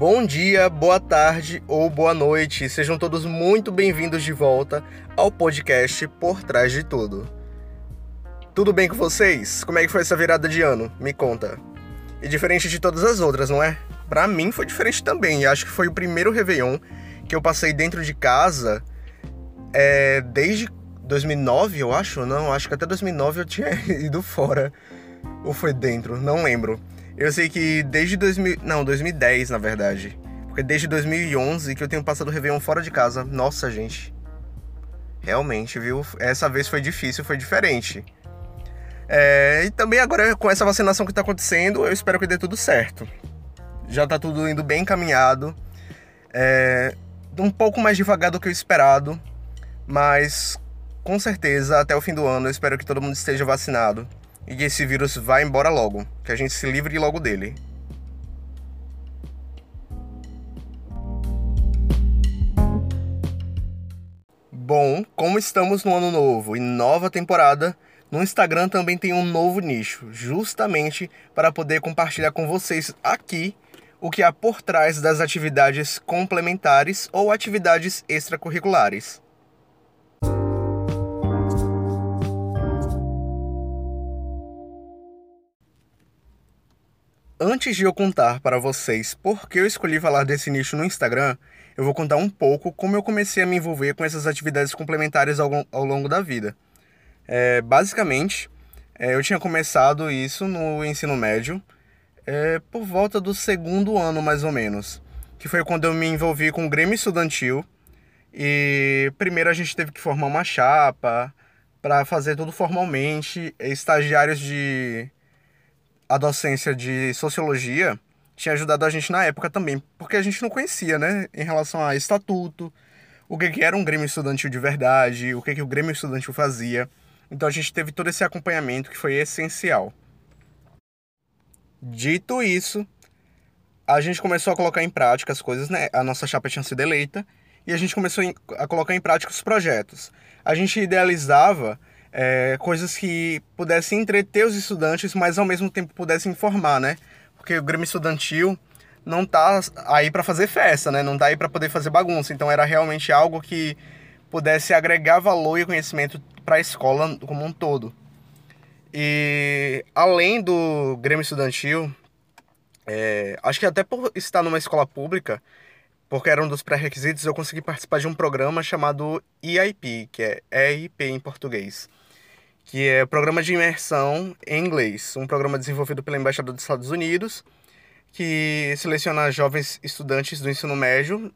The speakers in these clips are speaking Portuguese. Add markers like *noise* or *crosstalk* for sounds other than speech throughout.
Bom dia, boa tarde ou boa noite. Sejam todos muito bem-vindos de volta ao podcast Por Trás de Tudo. Tudo bem com vocês? Como é que foi essa virada de ano? Me conta. E diferente de todas as outras, não é? Pra mim foi diferente também. Acho que foi o primeiro Réveillon que eu passei dentro de casa é, desde 2009, eu acho. Não, acho que até 2009 eu tinha *laughs* ido fora. Ou foi dentro, não lembro. Eu sei que desde 2000, não, 2010, na verdade. Porque desde 2011 que eu tenho passado o Réveillon fora de casa. Nossa, gente. Realmente, viu? Essa vez foi difícil, foi diferente. É, e também agora com essa vacinação que está acontecendo, eu espero que dê tudo certo. Já está tudo indo bem encaminhado. É, um pouco mais devagar do que o esperado, mas com certeza até o fim do ano eu espero que todo mundo esteja vacinado e que esse vírus vá embora logo, que a gente se livre logo dele. Bom, como estamos no ano novo e nova temporada, no Instagram também tem um novo nicho, justamente para poder compartilhar com vocês aqui o que há por trás das atividades complementares ou atividades extracurriculares. Antes de eu contar para vocês por que eu escolhi falar desse nicho no Instagram, eu vou contar um pouco como eu comecei a me envolver com essas atividades complementares ao, ao longo da vida. É, basicamente, é, eu tinha começado isso no ensino médio, é, por volta do segundo ano mais ou menos, que foi quando eu me envolvi com o Grêmio Estudantil. E primeiro a gente teve que formar uma chapa para fazer tudo formalmente. Estagiários de a docência de sociologia tinha ajudado a gente na época também, porque a gente não conhecia, né, em relação a estatuto, o que, que era um Grêmio Estudantil de verdade, o que, que o Grêmio Estudantil fazia. Então a gente teve todo esse acompanhamento que foi essencial. Dito isso, a gente começou a colocar em prática as coisas, né? A nossa chapa tinha sido eleita e a gente começou a colocar em prática os projetos. A gente idealizava é, coisas que pudessem entreter os estudantes, mas ao mesmo tempo pudessem informar, né? Porque o Grêmio Estudantil não tá aí para fazer festa, né? Não tá aí para poder fazer bagunça. Então era realmente algo que pudesse agregar valor e conhecimento para a escola como um todo. E além do Grêmio Estudantil, é, acho que até por estar numa escola pública, porque era um dos pré-requisitos, eu consegui participar de um programa chamado EIP, que é EIP em português, que é Programa de Imersão em Inglês, um programa desenvolvido pela Embaixada dos Estados Unidos, que seleciona jovens estudantes do ensino médio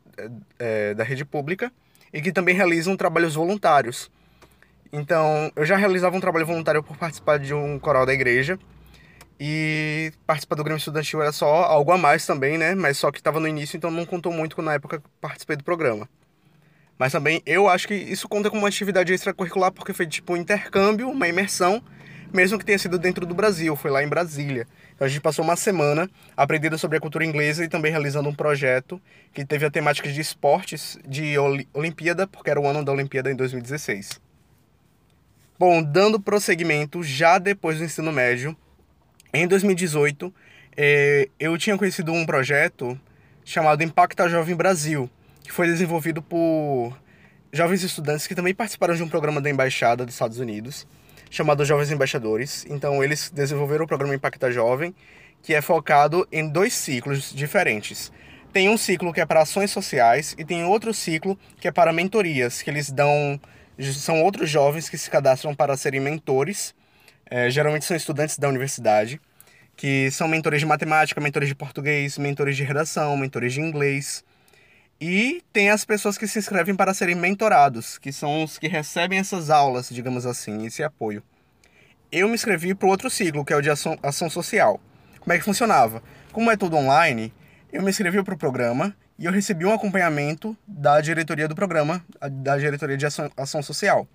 é, da rede pública e que também realizam trabalhos voluntários então, eu já realizava um trabalho voluntário por participar de um coral da igreja. E participar do Grêmio Estudantil era só algo a mais também, né? Mas só que estava no início, então não contou muito na época que participei do programa. Mas também eu acho que isso conta como uma atividade extracurricular porque foi tipo um intercâmbio, uma imersão, mesmo que tenha sido dentro do Brasil, foi lá em Brasília. Então a gente passou uma semana aprendendo sobre a cultura inglesa e também realizando um projeto que teve a temática de esportes de Olimpíada, porque era o ano da Olimpíada em 2016. Bom, dando prosseguimento, já depois do ensino médio, em 2018, é, eu tinha conhecido um projeto chamado Impacta Jovem Brasil, que foi desenvolvido por jovens estudantes que também participaram de um programa da Embaixada dos Estados Unidos, chamado Jovens Embaixadores. Então, eles desenvolveram o programa Impacta Jovem, que é focado em dois ciclos diferentes. Tem um ciclo que é para ações sociais e tem outro ciclo que é para mentorias, que eles dão são outros jovens que se cadastram para serem mentores. É, geralmente são estudantes da universidade, que são mentores de matemática, mentores de português, mentores de redação, mentores de inglês. E tem as pessoas que se inscrevem para serem mentorados, que são os que recebem essas aulas, digamos assim, esse apoio. Eu me inscrevi para o outro ciclo, que é o de ação, ação social. Como é que funcionava? Como é tudo online, eu me inscrevi para o programa e eu recebi um acompanhamento da diretoria do programa, da diretoria de ação, ação social.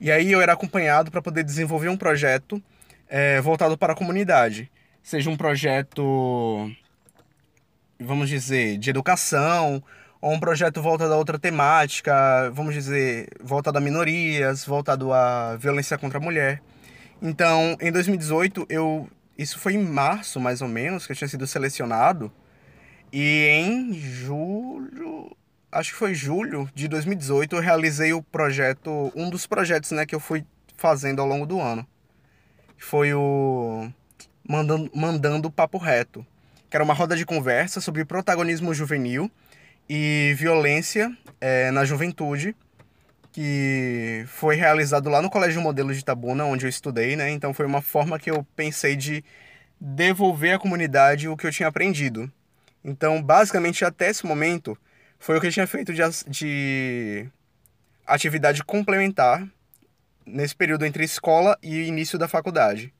E aí eu era acompanhado para poder desenvolver um projeto é, voltado para a comunidade, seja um projeto, vamos dizer, de educação, ou um projeto voltado a outra temática, vamos dizer, voltado a minorias, voltado à violência contra a mulher. Então, em 2018, eu, isso foi em março mais ou menos, que eu tinha sido selecionado E em julho, acho que foi julho de 2018, eu realizei o projeto, um dos projetos né, que eu fui fazendo ao longo do ano. Foi o Mandando, Mandando Papo Reto, que era uma roda de conversa sobre protagonismo juvenil e violência é, na juventude, que foi realizado lá no Colégio Modelo de Itabuna, onde eu estudei, né? Então foi uma forma que eu pensei de devolver à comunidade o que eu tinha aprendido. Então, basicamente, até esse momento, foi o que eu tinha feito de, de atividade complementar nesse período entre escola e início da faculdade.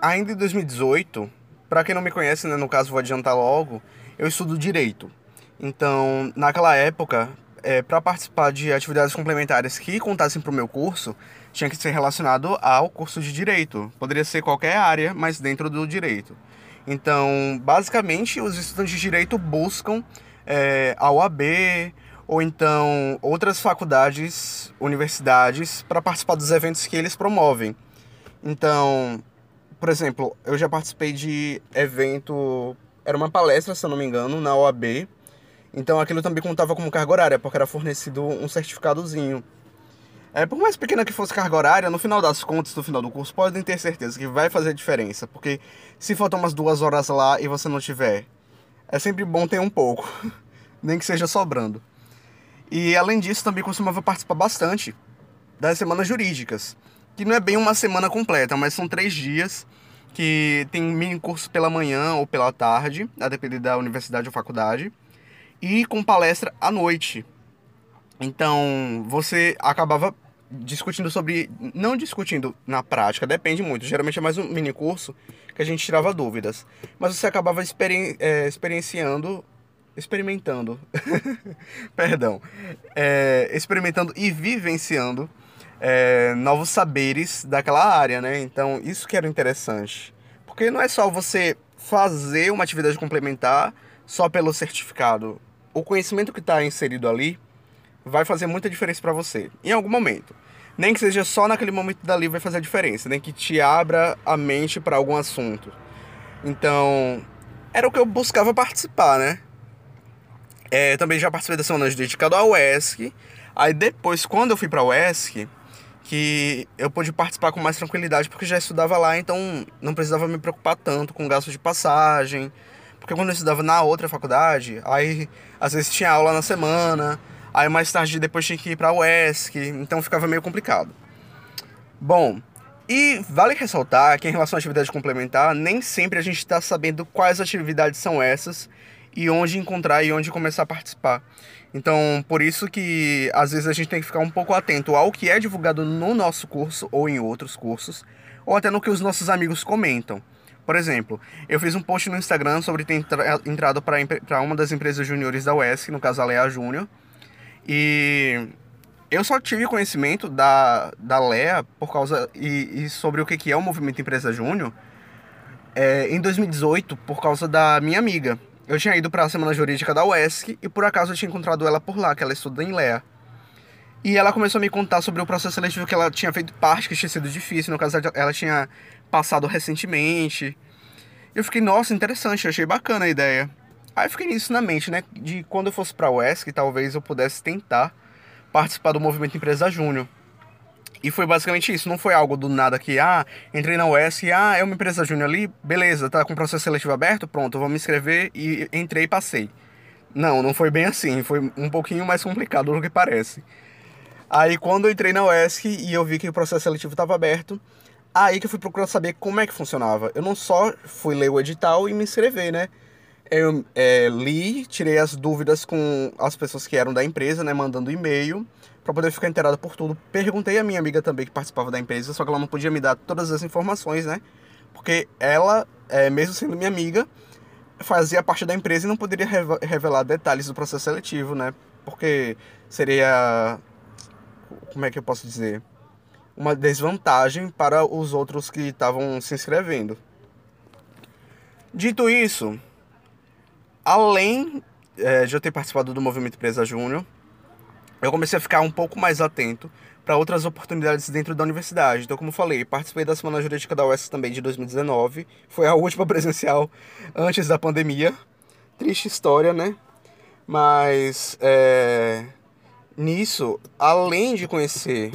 Ainda em 2018, para quem não me conhece, né, no caso vou adiantar logo, eu estudo direito. Então, naquela época, é, para participar de atividades complementares que contassem para o meu curso, tinha que ser relacionado ao curso de direito. Poderia ser qualquer área, mas dentro do direito. Então, basicamente, os estudantes de direito buscam é, a UAB ou então outras faculdades, universidades, para participar dos eventos que eles promovem. Então, por exemplo, eu já participei de evento, era uma palestra, se eu não me engano, na OAB, então aquilo também contava como carga horária, porque era fornecido um certificadozinho. É, por mais pequena que fosse carga horária, no final das contas, no final do curso, podem ter certeza que vai fazer diferença. Porque se faltar umas duas horas lá e você não tiver, é sempre bom ter um pouco. *laughs* Nem que seja sobrando. E além disso, também costumava participar bastante das semanas jurídicas. Que não é bem uma semana completa, mas são três dias que tem mini curso pela manhã ou pela tarde, a depender da universidade ou faculdade e com palestra à noite. Então, você acabava discutindo sobre. Não discutindo na prática, depende muito. Geralmente é mais um mini curso que a gente tirava dúvidas. Mas você acabava experi é, experienciando. Experimentando. *laughs* Perdão. É, experimentando e vivenciando é, novos saberes daquela área, né? Então, isso que era interessante. Porque não é só você fazer uma atividade complementar só pelo certificado o conhecimento que está inserido ali vai fazer muita diferença para você, em algum momento. Nem que seja só naquele momento dali vai fazer a diferença, nem que te abra a mente para algum assunto. Então, era o que eu buscava participar, né? É, também já participei da semana dedicada ao UESC. Aí depois, quando eu fui para o UESC, que eu pude participar com mais tranquilidade, porque já estudava lá, então não precisava me preocupar tanto com gasto de passagem, porque quando eu estudava na outra faculdade, aí às vezes tinha aula na semana, aí mais tarde depois tinha que ir para a UESC, então ficava meio complicado. Bom, e vale ressaltar que em relação à atividade complementar, nem sempre a gente está sabendo quais atividades são essas e onde encontrar e onde começar a participar. Então, por isso que às vezes a gente tem que ficar um pouco atento ao que é divulgado no nosso curso ou em outros cursos, ou até no que os nossos amigos comentam. Por exemplo, eu fiz um post no Instagram sobre ter entra entrado para uma das empresas juniores da UESC, no caso a Lea Júnior. E eu só tive conhecimento da, da Lea por causa e, e sobre o que, que é o movimento Empresa Júnior é, em 2018 por causa da minha amiga. Eu tinha ido para a semana jurídica da UESC e por acaso eu tinha encontrado ela por lá, que ela estuda em Lea. E ela começou a me contar sobre o processo seletivo que ela tinha feito parte, que tinha sido difícil. No caso, ela tinha passado recentemente. Eu fiquei, nossa, interessante, achei bacana a ideia. Aí fiquei nisso na mente, né? De quando eu fosse pra UESC, talvez eu pudesse tentar participar do movimento Empresa Júnior. E foi basicamente isso, não foi algo do nada que, ah, entrei na UESC, ah, é uma empresa júnior ali, beleza, tá com o processo seletivo aberto, pronto, vou me inscrever e entrei e passei. Não, não foi bem assim, foi um pouquinho mais complicado do que parece. Aí quando eu entrei na UESC e eu vi que o processo seletivo estava aberto, aí que eu fui procurar saber como é que funcionava. Eu não só fui ler o edital e me inscrever, né? Eu é, li, tirei as dúvidas com as pessoas que eram da empresa, né? Mandando e-mail para poder ficar inteirado por tudo. Perguntei à minha amiga também que participava da empresa, só que ela não podia me dar todas as informações, né? Porque ela, é, mesmo sendo minha amiga, fazia parte da empresa e não poderia revelar detalhes do processo seletivo, né? Porque seria como é que eu posso dizer? Uma desvantagem para os outros que estavam se inscrevendo. Dito isso, além é, de eu ter participado do movimento Empresa Júnior, eu comecei a ficar um pouco mais atento para outras oportunidades dentro da universidade. Então, como falei, participei da Semana Jurídica da UES também de 2019. Foi a última *laughs* presencial antes da pandemia. triste história, né? Mas é, nisso, além de conhecer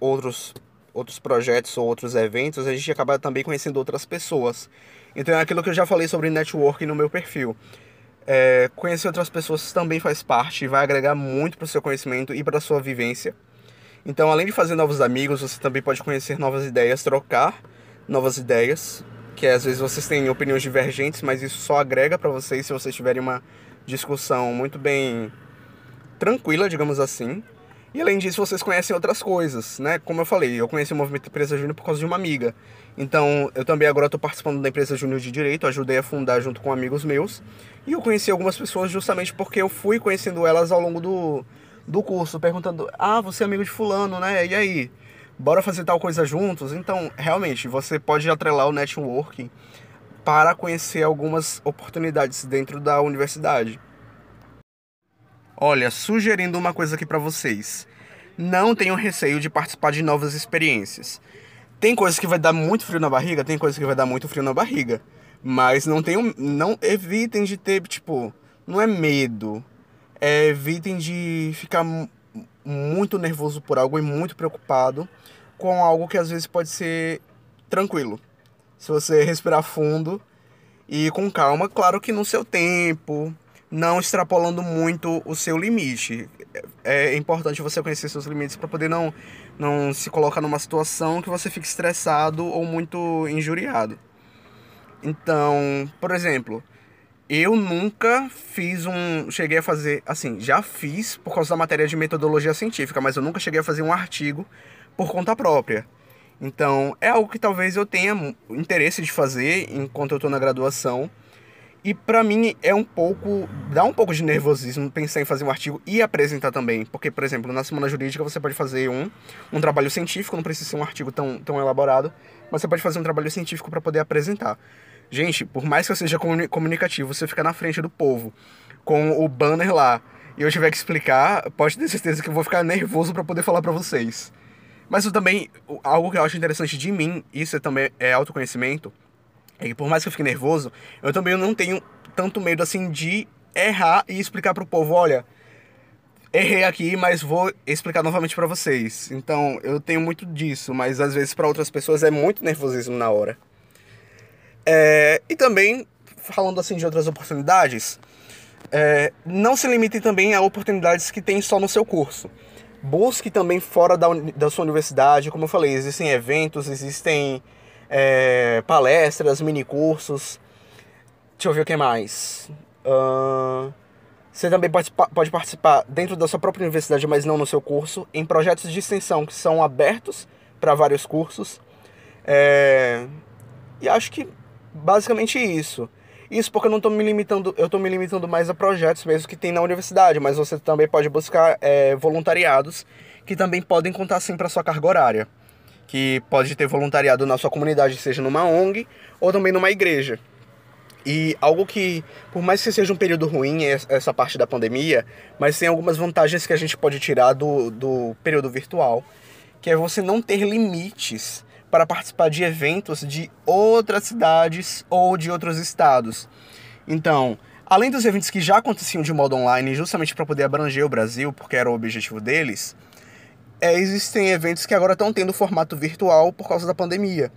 outros, outros projetos ou outros eventos, a gente acaba também conhecendo outras pessoas. Então é aquilo que eu já falei sobre networking no meu perfil. É, conhecer outras pessoas também faz parte e vai agregar muito para o seu conhecimento e para a sua vivência. Então, além de fazer novos amigos, você também pode conhecer novas ideias, trocar novas ideias, que às vezes vocês têm opiniões divergentes, mas isso só agrega para vocês se vocês tiverem uma discussão muito bem tranquila, digamos assim. E além disso, vocês conhecem outras coisas, né? Como eu falei, eu conheci o movimento Empresa Júnior por causa de uma amiga. Então, eu também agora estou participando da Empresa Júnior de Direito, ajudei a fundar junto com amigos meus. E eu conheci algumas pessoas justamente porque eu fui conhecendo elas ao longo do, do curso, perguntando: Ah, você é amigo de Fulano, né? E aí? Bora fazer tal coisa juntos? Então, realmente, você pode atrelar o networking para conhecer algumas oportunidades dentro da universidade. Olha, sugerindo uma coisa aqui para vocês. Não tenham receio de participar de novas experiências. Tem coisas que vai dar muito frio na barriga, tem coisas que vai dar muito frio na barriga. Mas não tenham, não evitem de ter, tipo, não é medo. É, evitem de ficar muito nervoso por algo e muito preocupado com algo que às vezes pode ser tranquilo. Se você respirar fundo e com calma, claro que no seu tempo, não extrapolando muito o seu limite. É importante você conhecer seus limites para poder não, não se colocar numa situação que você fique estressado ou muito injuriado. Então, por exemplo, eu nunca fiz um. Cheguei a fazer. Assim, já fiz por causa da matéria de metodologia científica, mas eu nunca cheguei a fazer um artigo por conta própria. Então, é algo que talvez eu tenha interesse de fazer enquanto eu estou na graduação e para mim é um pouco. dá um pouco de nervosismo pensar em fazer um artigo e apresentar também. Porque, por exemplo, na semana jurídica você pode fazer um, um trabalho científico, não precisa ser um artigo tão, tão elaborado, mas você pode fazer um trabalho científico para poder apresentar. Gente, por mais que eu seja comunicativo, você ficar na frente do povo com o banner lá e eu tiver que explicar, pode ter certeza que eu vou ficar nervoso para poder falar para vocês. Mas eu também, algo que eu acho interessante de mim, isso é também é autoconhecimento, é por mais que eu fique nervoso, eu também não tenho tanto medo assim de errar e explicar pro povo, olha, errei aqui, mas vou explicar novamente para vocês. Então, eu tenho muito disso, mas às vezes para outras pessoas é muito nervosismo na hora. É, e também, falando assim de outras oportunidades, é, não se limitem também a oportunidades que tem só no seu curso. Busque também fora da, da sua universidade, como eu falei, existem eventos, existem é, palestras, minicursos. Deixa eu ver o que mais. Uh, você também pode, pode participar dentro da sua própria universidade, mas não no seu curso, em projetos de extensão que são abertos para vários cursos. É, e acho que basicamente isso. Isso porque eu não estou me limitando, eu estou me limitando mais a projetos mesmo que tem na universidade, mas você também pode buscar é, voluntariados que também podem contar sim para sua carga horária que pode ter voluntariado na sua comunidade, seja numa ONG ou também numa igreja. E algo que, por mais que seja um período ruim, essa parte da pandemia, mas tem algumas vantagens que a gente pode tirar do, do período virtual, que é você não ter limites para participar de eventos de outras cidades ou de outros estados. Então, além dos eventos que já aconteciam de modo online, justamente para poder abranger o Brasil, porque era o objetivo deles, é, existem eventos que agora estão tendo formato virtual por causa da pandemia.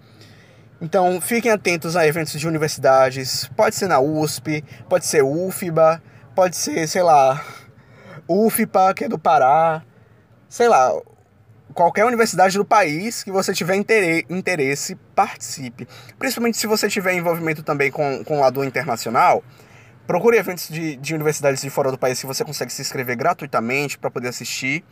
Então fiquem atentos a eventos de universidades, pode ser na USP, pode ser UFBA, pode ser, sei lá, UFPA, que é do Pará, sei lá, qualquer universidade do país que você tiver interesse, participe. Principalmente se você tiver envolvimento também com, com o lado internacional, procure eventos de, de universidades de fora do país que você consegue se inscrever gratuitamente para poder assistir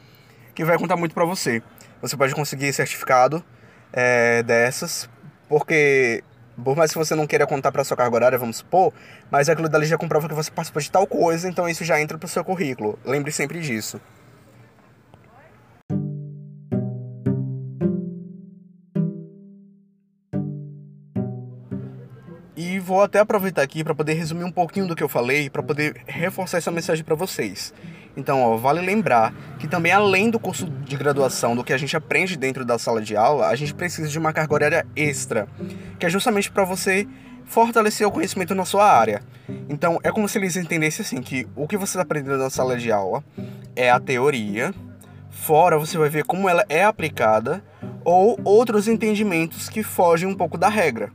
que vai contar muito para você. Você pode conseguir certificado é, dessas, porque por mais que você não queira contar para sua carga horária, vamos supor, mas aquilo dali já comprova que você participou de tal coisa, então isso já entra pro seu currículo. Lembre sempre disso. E vou até aproveitar aqui para poder resumir um pouquinho do que eu falei, para poder reforçar essa mensagem para vocês. Então, ó, vale lembrar que também além do curso de graduação, do que a gente aprende dentro da sala de aula, a gente precisa de uma carga horária extra, que é justamente para você fortalecer o conhecimento na sua área. Então, é como se eles entendessem assim que o que você está aprendendo na sala de aula é a teoria, fora você vai ver como ela é aplicada ou outros entendimentos que fogem um pouco da regra.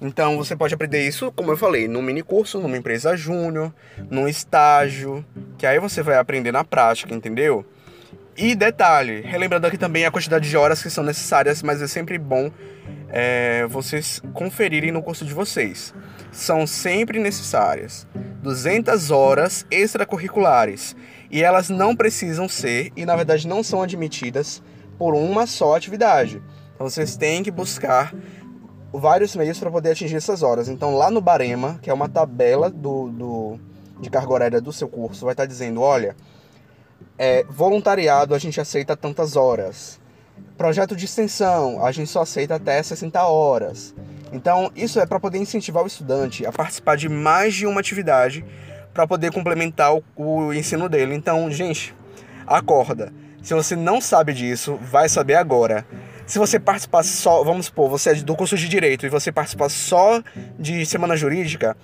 Então você pode aprender isso, como eu falei, num mini curso, numa empresa júnior, num estágio, que aí você vai aprender na prática, entendeu? E detalhe, relembrando aqui também a quantidade de horas que são necessárias, mas é sempre bom é, vocês conferirem no curso de vocês. São sempre necessárias 200 horas extracurriculares e elas não precisam ser, e na verdade não são admitidas por uma só atividade. Então vocês têm que buscar vários meios para poder atingir essas horas. Então, lá no Barema, que é uma tabela do, do de carga horária do seu curso, vai estar tá dizendo: olha, é, voluntariado a gente aceita tantas horas. Projeto de extensão, a gente só aceita até 60 horas. Então, isso é para poder incentivar o estudante a participar de mais de uma atividade para poder complementar o, o ensino dele. Então, gente, acorda. Se você não sabe disso, vai saber agora. Se você participar só, vamos supor, você é do curso de direito e você participar só de semana jurídica,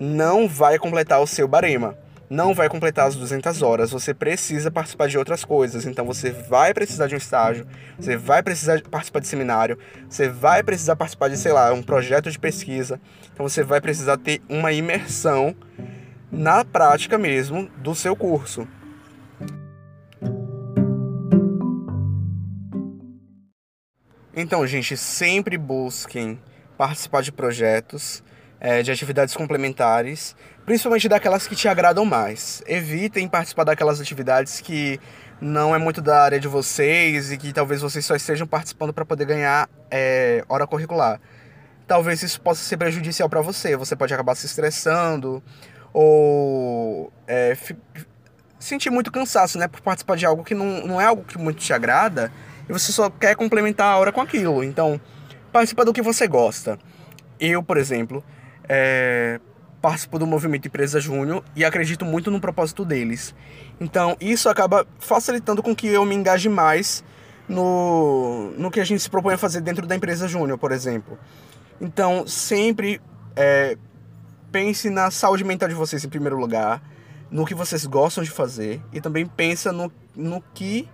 não vai completar o seu barema. Não vai completar as 200 horas. Você precisa participar de outras coisas. Então você vai precisar de um estágio, você vai precisar participar de seminário, você vai precisar participar de, sei lá, um projeto de pesquisa. Então você vai precisar ter uma imersão na prática mesmo do seu curso. Então, gente, sempre busquem participar de projetos, é, de atividades complementares, principalmente daquelas que te agradam mais. Evitem participar daquelas atividades que não é muito da área de vocês e que talvez vocês só estejam participando para poder ganhar é, hora curricular. Talvez isso possa ser prejudicial para você. Você pode acabar se estressando ou é, sentir muito cansaço, né, por participar de algo que não, não é algo que muito te agrada e você só quer complementar a hora com aquilo. Então, participa do que você gosta. Eu, por exemplo, é, participo do movimento Empresa Júnior e acredito muito no propósito deles. Então, isso acaba facilitando com que eu me engaje mais no, no que a gente se propõe a fazer dentro da empresa Júnior, por exemplo. Então, sempre é, pense na saúde mental de vocês em primeiro lugar, no que vocês gostam de fazer e também pensa no, no que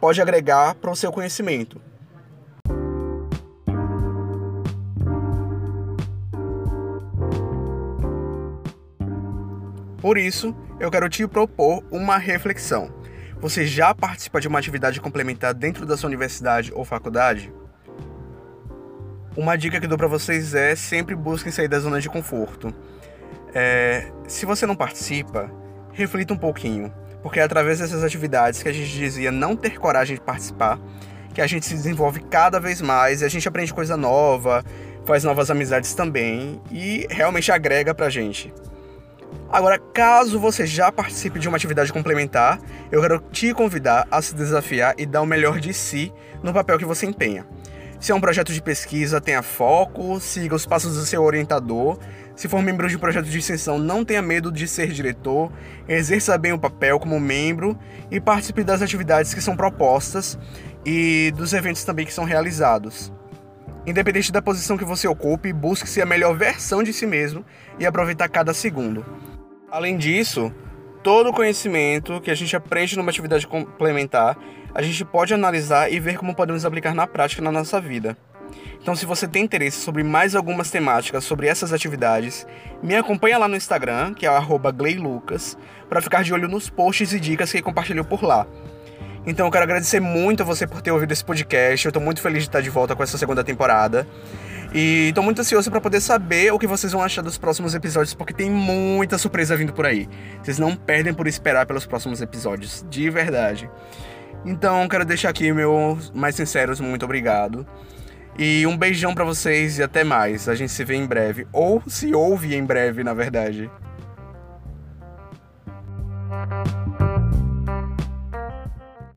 pode agregar para o seu conhecimento. Por isso, eu quero te propor uma reflexão. Você já participa de uma atividade complementar dentro da sua universidade ou faculdade? Uma dica que dou para vocês é sempre busquem sair da zona de conforto. É, se você não participa, reflita um pouquinho. Porque é através dessas atividades que a gente dizia não ter coragem de participar, que a gente se desenvolve cada vez mais e a gente aprende coisa nova, faz novas amizades também e realmente agrega pra gente. Agora, caso você já participe de uma atividade complementar, eu quero te convidar a se desafiar e dar o melhor de si no papel que você empenha. Se é um projeto de pesquisa, tenha foco, siga os passos do seu orientador. Se for membro de um projeto de extensão, não tenha medo de ser diretor, exerça bem o papel como membro e participe das atividades que são propostas e dos eventos também que são realizados. Independente da posição que você ocupe, busque ser a melhor versão de si mesmo e aproveitar cada segundo. Além disso, todo o conhecimento que a gente aprende numa atividade complementar, a gente pode analisar e ver como podemos aplicar na prática na nossa vida. Então, se você tem interesse sobre mais algumas temáticas sobre essas atividades, me acompanha lá no Instagram, que é @gleilucas, para ficar de olho nos posts e dicas que compartilho por lá. Então, eu quero agradecer muito a você por ter ouvido esse podcast. Eu estou muito feliz de estar de volta com essa segunda temporada. E estou muito ansioso para poder saber o que vocês vão achar dos próximos episódios, porque tem muita surpresa vindo por aí. Vocês não perdem por esperar pelos próximos episódios, de verdade. Então, quero deixar aqui meu mais sinceros muito obrigado. E um beijão para vocês e até mais. A gente se vê em breve, ou se ouve em breve, na verdade.